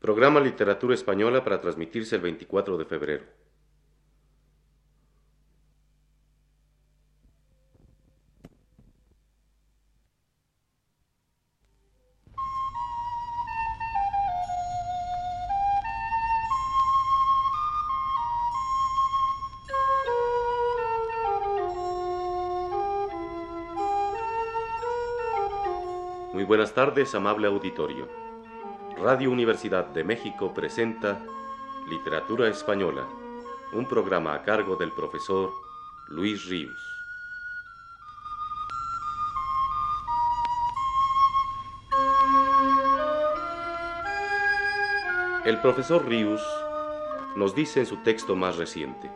Programa Literatura Española para transmitirse el 24 de febrero. Muy buenas tardes, amable auditorio. Radio Universidad de México presenta Literatura Española, un programa a cargo del profesor Luis Ríos. El profesor Ríos nos dice en su texto más reciente,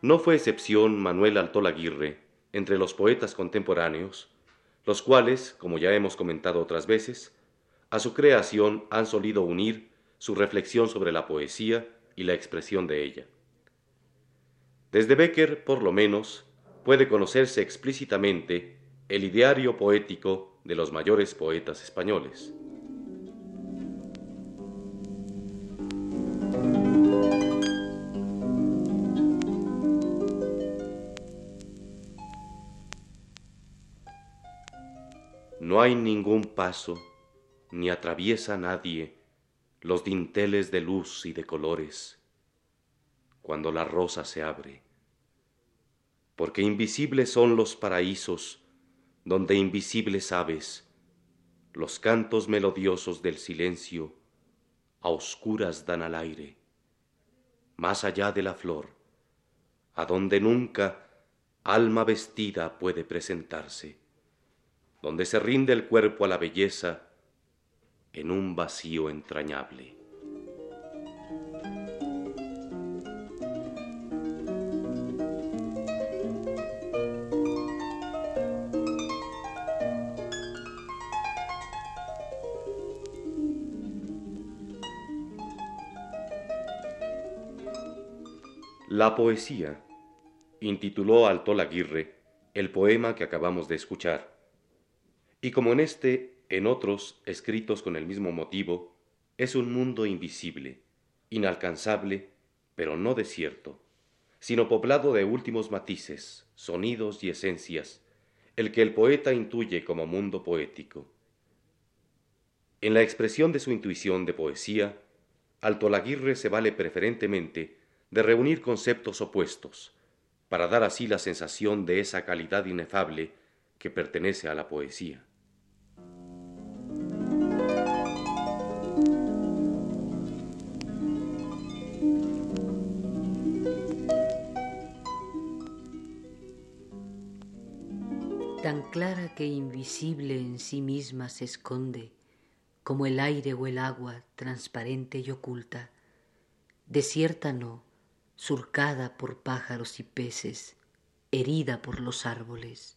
no fue excepción Manuel Altola Aguirre entre los poetas contemporáneos, los cuales, como ya hemos comentado otras veces, a su creación han solido unir su reflexión sobre la poesía y la expresión de ella. Desde Becker, por lo menos, puede conocerse explícitamente el ideario poético de los mayores poetas españoles. No hay ningún paso, ni atraviesa nadie los dinteles de luz y de colores cuando la rosa se abre, porque invisibles son los paraísos donde invisibles aves, los cantos melodiosos del silencio, a oscuras dan al aire, más allá de la flor, a donde nunca alma vestida puede presentarse donde se rinde el cuerpo a la belleza en un vacío entrañable. La poesía, intituló Altol Aguirre el poema que acabamos de escuchar y como en este, en otros, escritos con el mismo motivo, es un mundo invisible, inalcanzable, pero no desierto, sino poblado de últimos matices, sonidos y esencias, el que el poeta intuye como mundo poético. En la expresión de su intuición de poesía, Altolaguirre se vale preferentemente de reunir conceptos opuestos, para dar así la sensación de esa calidad inefable que pertenece a la poesía. Clara que invisible en sí misma se esconde, como el aire o el agua transparente y oculta, desierta no, surcada por pájaros y peces, herida por los árboles.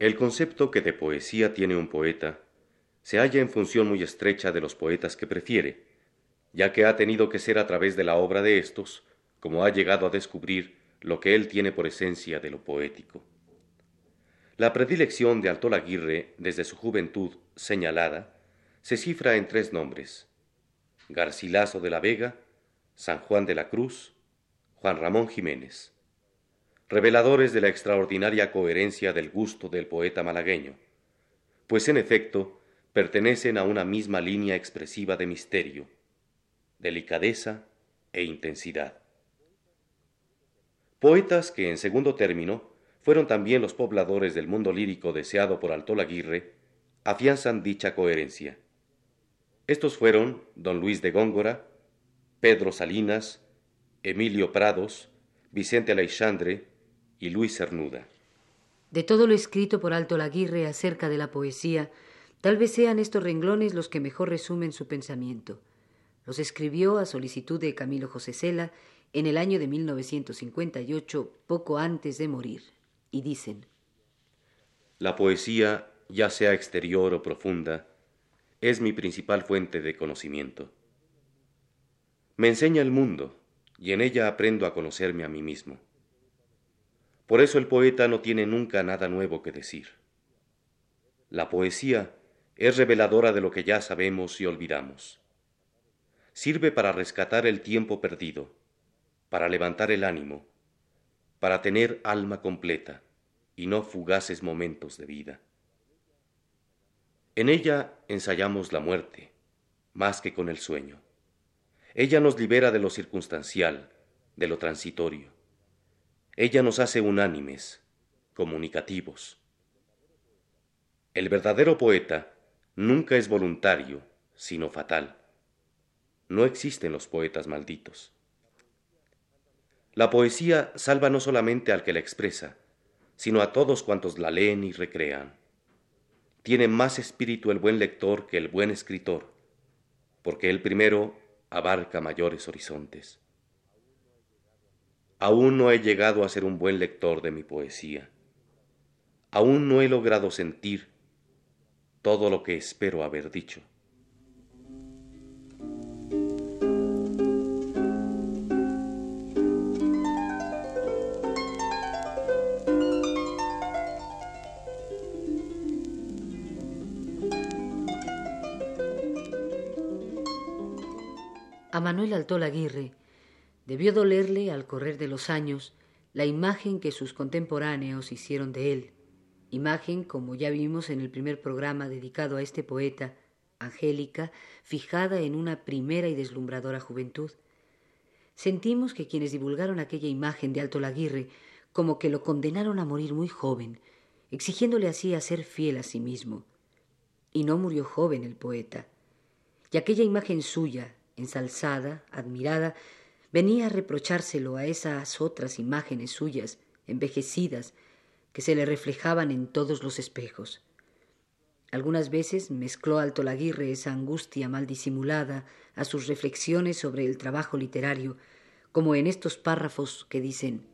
El concepto que de poesía tiene un poeta se halla en función muy estrecha de los poetas que prefiere, ya que ha tenido que ser a través de la obra de éstos como ha llegado a descubrir lo que él tiene por esencia de lo poético. La predilección de Altol Aguirre desde su juventud señalada se cifra en tres nombres: Garcilaso de la Vega, San Juan de la Cruz, Juan Ramón Jiménez, reveladores de la extraordinaria coherencia del gusto del poeta malagueño, pues en efecto pertenecen a una misma línea expresiva de misterio, delicadeza e intensidad. Poetas que en segundo término fueron también los pobladores del mundo lírico deseado por Altol Aguirre, afianzan dicha coherencia. Estos fueron don Luis de Góngora, Pedro Salinas, Emilio Prados, Vicente Aleixandre y Luis Cernuda. De todo lo escrito por Alto Laguirre acerca de la poesía, tal vez sean estos renglones los que mejor resumen su pensamiento. Los escribió a solicitud de Camilo José Cela en el año de 1958, poco antes de morir, y dicen: La poesía, ya sea exterior o profunda, es mi principal fuente de conocimiento. Me enseña el mundo y en ella aprendo a conocerme a mí mismo. Por eso el poeta no tiene nunca nada nuevo que decir. La poesía es reveladora de lo que ya sabemos y olvidamos. Sirve para rescatar el tiempo perdido, para levantar el ánimo, para tener alma completa y no fugaces momentos de vida. En ella ensayamos la muerte, más que con el sueño. Ella nos libera de lo circunstancial, de lo transitorio. Ella nos hace unánimes, comunicativos. El verdadero poeta nunca es voluntario, sino fatal. No existen los poetas malditos. La poesía salva no solamente al que la expresa, sino a todos cuantos la leen y recrean. Tiene más espíritu el buen lector que el buen escritor, porque el primero abarca mayores horizontes. Aún no he llegado a ser un buen lector de mi poesía. Aún no he logrado sentir todo lo que espero haber dicho. A Manuel Altol Aguirre debió dolerle al correr de los años la imagen que sus contemporáneos hicieron de él, imagen como ya vimos en el primer programa dedicado a este poeta, angélica, fijada en una primera y deslumbradora juventud. Sentimos que quienes divulgaron aquella imagen de Alto Laguirre como que lo condenaron a morir muy joven, exigiéndole así a ser fiel a sí mismo. Y no murió joven el poeta. Y aquella imagen suya, ensalzada, admirada, venía a reprochárselo a esas otras imágenes suyas, envejecidas, que se le reflejaban en todos los espejos. Algunas veces mezcló Alto Laguirre esa angustia mal disimulada a sus reflexiones sobre el trabajo literario, como en estos párrafos que dicen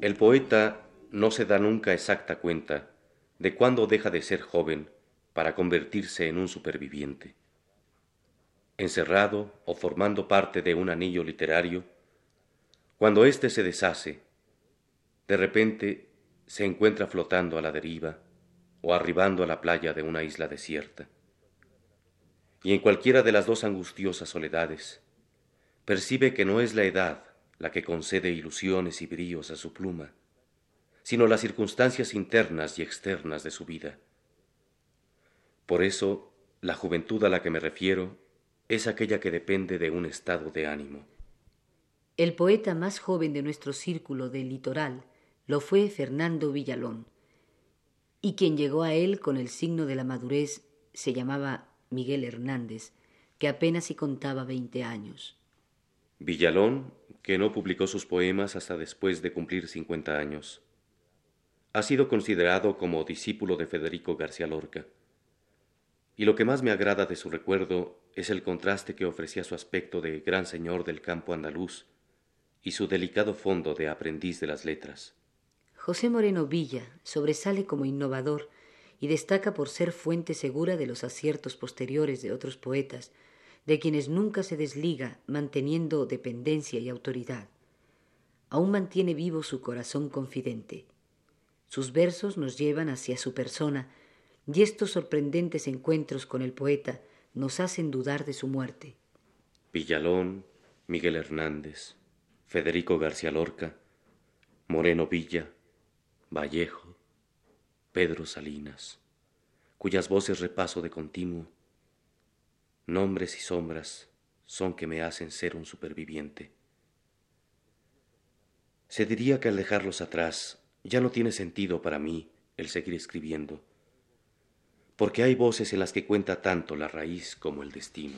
El poeta no se da nunca exacta cuenta de cuándo deja de ser joven para convertirse en un superviviente. Encerrado o formando parte de un anillo literario, cuando éste se deshace, de repente se encuentra flotando a la deriva o arribando a la playa de una isla desierta. Y en cualquiera de las dos angustiosas soledades, percibe que no es la edad la que concede ilusiones y bríos a su pluma, sino las circunstancias internas y externas de su vida. Por eso, la juventud a la que me refiero es aquella que depende de un estado de ánimo. El poeta más joven de nuestro círculo del litoral lo fue Fernando Villalón, y quien llegó a él con el signo de la madurez se llamaba Miguel Hernández, que apenas si contaba veinte años. Villalón que no publicó sus poemas hasta después de cumplir cincuenta años. Ha sido considerado como discípulo de Federico García Lorca. Y lo que más me agrada de su recuerdo es el contraste que ofrecía su aspecto de gran señor del campo andaluz y su delicado fondo de aprendiz de las letras. José Moreno Villa sobresale como innovador y destaca por ser fuente segura de los aciertos posteriores de otros poetas, de quienes nunca se desliga manteniendo dependencia y autoridad. Aún mantiene vivo su corazón confidente. Sus versos nos llevan hacia su persona y estos sorprendentes encuentros con el poeta nos hacen dudar de su muerte. Villalón, Miguel Hernández, Federico García Lorca, Moreno Villa, Vallejo, Pedro Salinas, cuyas voces repaso de continuo nombres y sombras son que me hacen ser un superviviente. Se diría que al dejarlos atrás ya no tiene sentido para mí el seguir escribiendo, porque hay voces en las que cuenta tanto la raíz como el destino.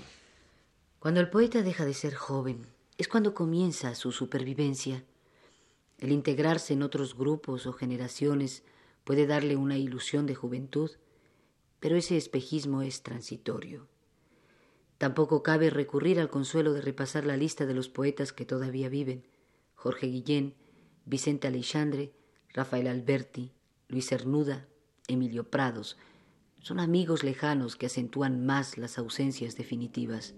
Cuando el poeta deja de ser joven, es cuando comienza su supervivencia. El integrarse en otros grupos o generaciones puede darle una ilusión de juventud, pero ese espejismo es transitorio. Tampoco cabe recurrir al consuelo de repasar la lista de los poetas que todavía viven. Jorge Guillén, Vicente Aleixandre, Rafael Alberti, Luis Cernuda, Emilio Prados, son amigos lejanos que acentúan más las ausencias definitivas.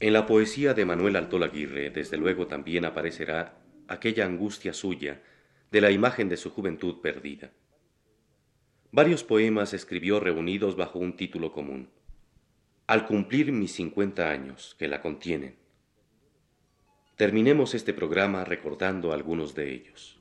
En la poesía de Manuel Altola Aguirre, desde luego también aparecerá aquella angustia suya de la imagen de su juventud perdida. Varios poemas escribió reunidos bajo un título común. Al cumplir mis cincuenta años, que la contienen. Terminemos este programa recordando algunos de ellos.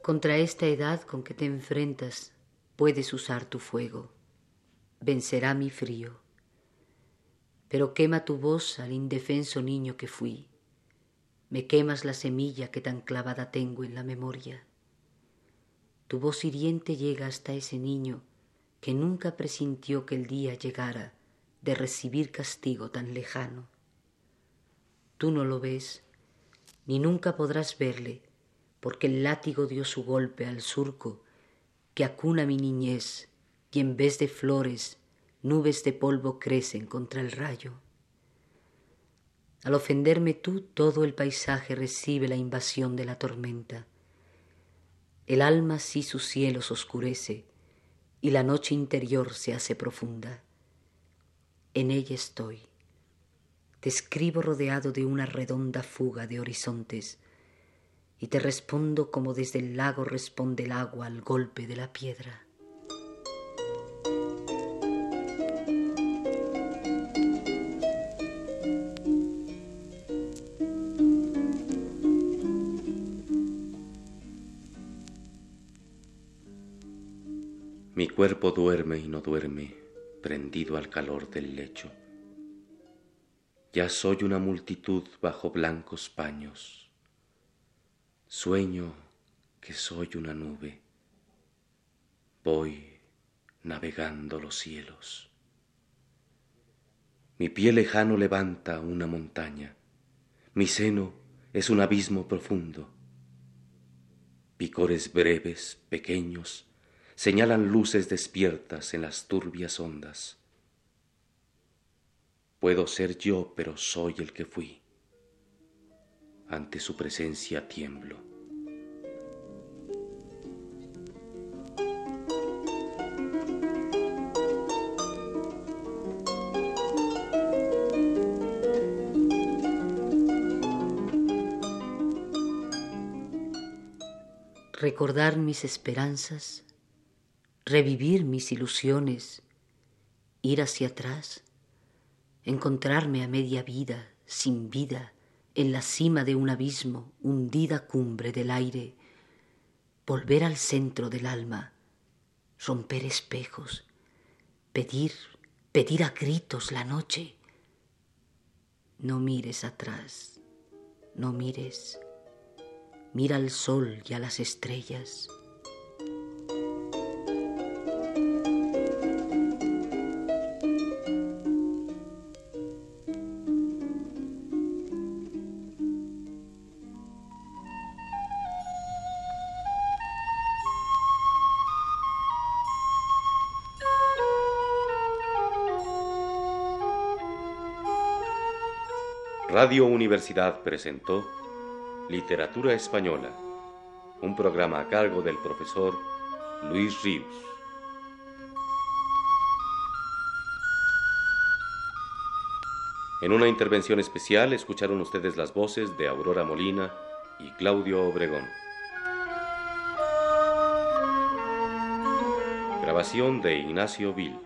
Contra esta edad con que te enfrentas, puedes usar tu fuego. Vencerá mi frío. Pero quema tu voz al indefenso niño que fui. Me quemas la semilla que tan clavada tengo en la memoria. Tu voz hiriente llega hasta ese niño que nunca presintió que el día llegara de recibir castigo tan lejano. Tú no lo ves, ni nunca podrás verle, porque el látigo dio su golpe al surco que acuna mi niñez y en vez de flores nubes de polvo crecen contra el rayo. Al ofenderme tú todo el paisaje recibe la invasión de la tormenta. El alma sí sus cielos oscurece y la noche interior se hace profunda. En ella estoy. Te escribo rodeado de una redonda fuga de horizontes y te respondo como desde el lago responde el agua al golpe de la piedra. Mi cuerpo duerme y no duerme, prendido al calor del lecho. Ya soy una multitud bajo blancos paños Sueño que soy una nube. Voy navegando los cielos. Mi pie lejano levanta una montaña. Mi seno es un abismo profundo. Picores breves, pequeños, señalan luces despiertas en las turbias ondas. Puedo ser yo, pero soy el que fui ante su presencia tiemblo. Recordar mis esperanzas, revivir mis ilusiones, ir hacia atrás, encontrarme a media vida, sin vida, en la cima de un abismo, hundida cumbre del aire, volver al centro del alma, romper espejos, pedir, pedir a gritos la noche. No mires atrás, no mires, mira al sol y a las estrellas. Radio Universidad presentó Literatura Española, un programa a cargo del profesor Luis Ríos. En una intervención especial escucharon ustedes las voces de Aurora Molina y Claudio Obregón. Grabación de Ignacio Vil.